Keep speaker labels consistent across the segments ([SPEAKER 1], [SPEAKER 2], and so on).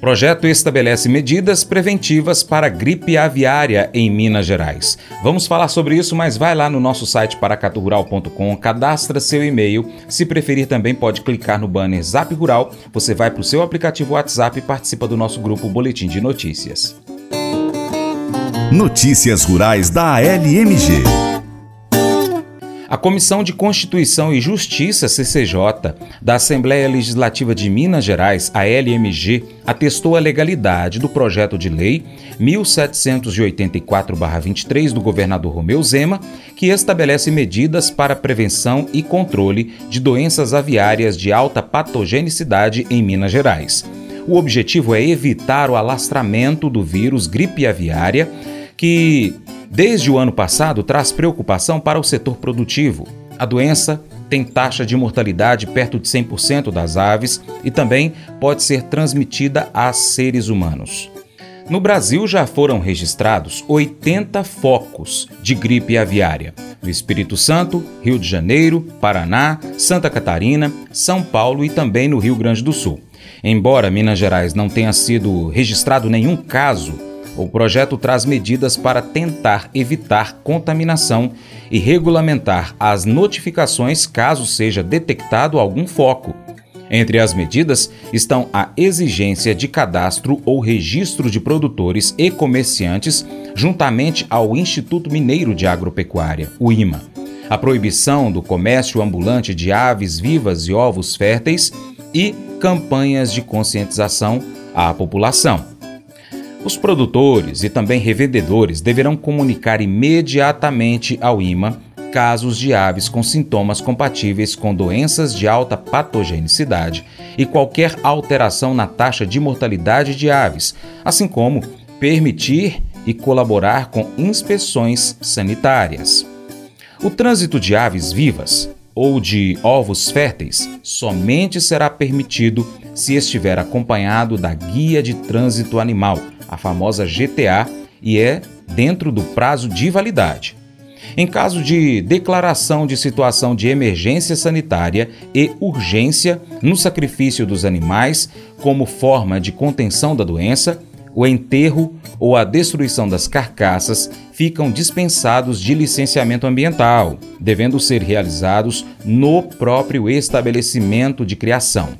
[SPEAKER 1] Projeto estabelece medidas preventivas para gripe aviária em Minas Gerais. Vamos falar sobre isso, mas vai lá no nosso site paracaturural.com, cadastra seu e-mail. Se preferir, também pode clicar no banner Zap Rural. Você vai para o seu aplicativo WhatsApp e participa do nosso grupo Boletim de Notícias.
[SPEAKER 2] Notícias Rurais da ALMG.
[SPEAKER 1] A Comissão de Constituição e Justiça, CCJ, da Assembleia Legislativa de Minas Gerais, a LMG, atestou a legalidade do projeto de lei 1784-23 do governador Romeu Zema, que estabelece medidas para prevenção e controle de doenças aviárias de alta patogenicidade em Minas Gerais. O objetivo é evitar o alastramento do vírus gripe aviária, que desde o ano passado traz preocupação para o setor produtivo. A doença tem taxa de mortalidade perto de 100% das aves e também pode ser transmitida a seres humanos. No Brasil já foram registrados 80 focos de gripe aviária. No Espírito Santo, Rio de Janeiro, Paraná, Santa Catarina, São Paulo e também no Rio Grande do Sul. Embora Minas Gerais não tenha sido registrado nenhum caso o projeto traz medidas para tentar evitar contaminação e regulamentar as notificações caso seja detectado algum foco. Entre as medidas estão a exigência de cadastro ou registro de produtores e comerciantes, juntamente ao Instituto Mineiro de Agropecuária, o IMA, a proibição do comércio ambulante de aves vivas e ovos férteis e campanhas de conscientização à população. Os produtores e também revendedores deverão comunicar imediatamente ao IMA casos de aves com sintomas compatíveis com doenças de alta patogenicidade e qualquer alteração na taxa de mortalidade de aves, assim como permitir e colaborar com inspeções sanitárias. O trânsito de aves vivas ou de ovos férteis somente será permitido se estiver acompanhado da Guia de Trânsito Animal a famosa GTA, e é dentro do prazo de validade. Em caso de declaração de situação de emergência sanitária e urgência no sacrifício dos animais como forma de contenção da doença, o enterro ou a destruição das carcaças ficam dispensados de licenciamento ambiental, devendo ser realizados no próprio estabelecimento de criação.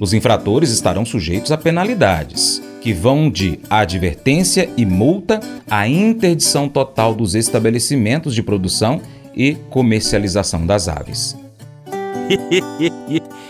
[SPEAKER 1] Os infratores estarão sujeitos a penalidades que vão de advertência e multa à interdição total dos estabelecimentos de produção e comercialização das aves.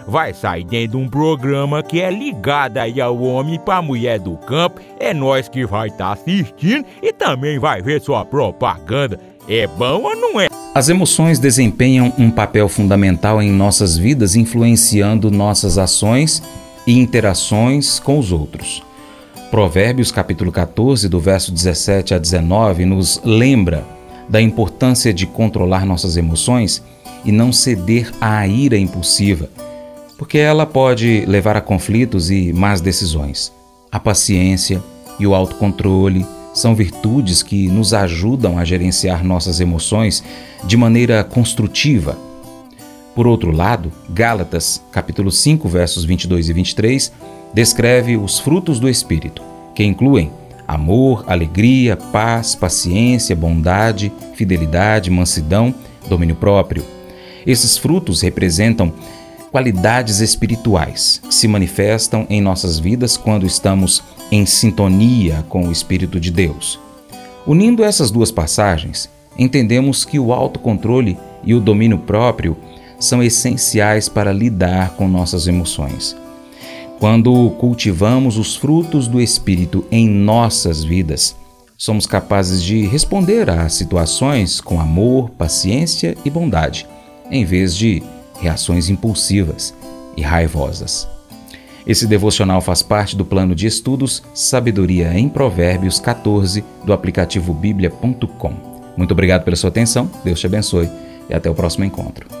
[SPEAKER 3] vai sair dentro de um programa que é ligado aí ao homem para mulher do campo. É nós que vai estar tá assistindo e também vai ver sua propaganda. É bom ou não é?
[SPEAKER 1] As emoções desempenham um papel fundamental em nossas vidas, influenciando nossas ações e interações com os outros. Provérbios capítulo 14, do verso 17 a 19, nos lembra da importância de controlar nossas emoções e não ceder à ira impulsiva, porque ela pode levar a conflitos e más decisões. A paciência e o autocontrole são virtudes que nos ajudam a gerenciar nossas emoções de maneira construtiva. Por outro lado, Gálatas, capítulo 5, versos 22 e 23, descreve os frutos do espírito, que incluem amor, alegria, paz, paciência, bondade, fidelidade, mansidão, domínio próprio. Esses frutos representam qualidades espirituais que se manifestam em nossas vidas quando estamos em sintonia com o Espírito de Deus. Unindo essas duas passagens, entendemos que o autocontrole e o domínio próprio são essenciais para lidar com nossas emoções. Quando cultivamos os frutos do Espírito em nossas vidas, somos capazes de responder às situações com amor, paciência e bondade, em vez de reações impulsivas e raivosas. Esse devocional faz parte do plano de estudos Sabedoria em Provérbios 14 do aplicativo bíblia.com. Muito obrigado pela sua atenção, Deus te abençoe e até o próximo encontro.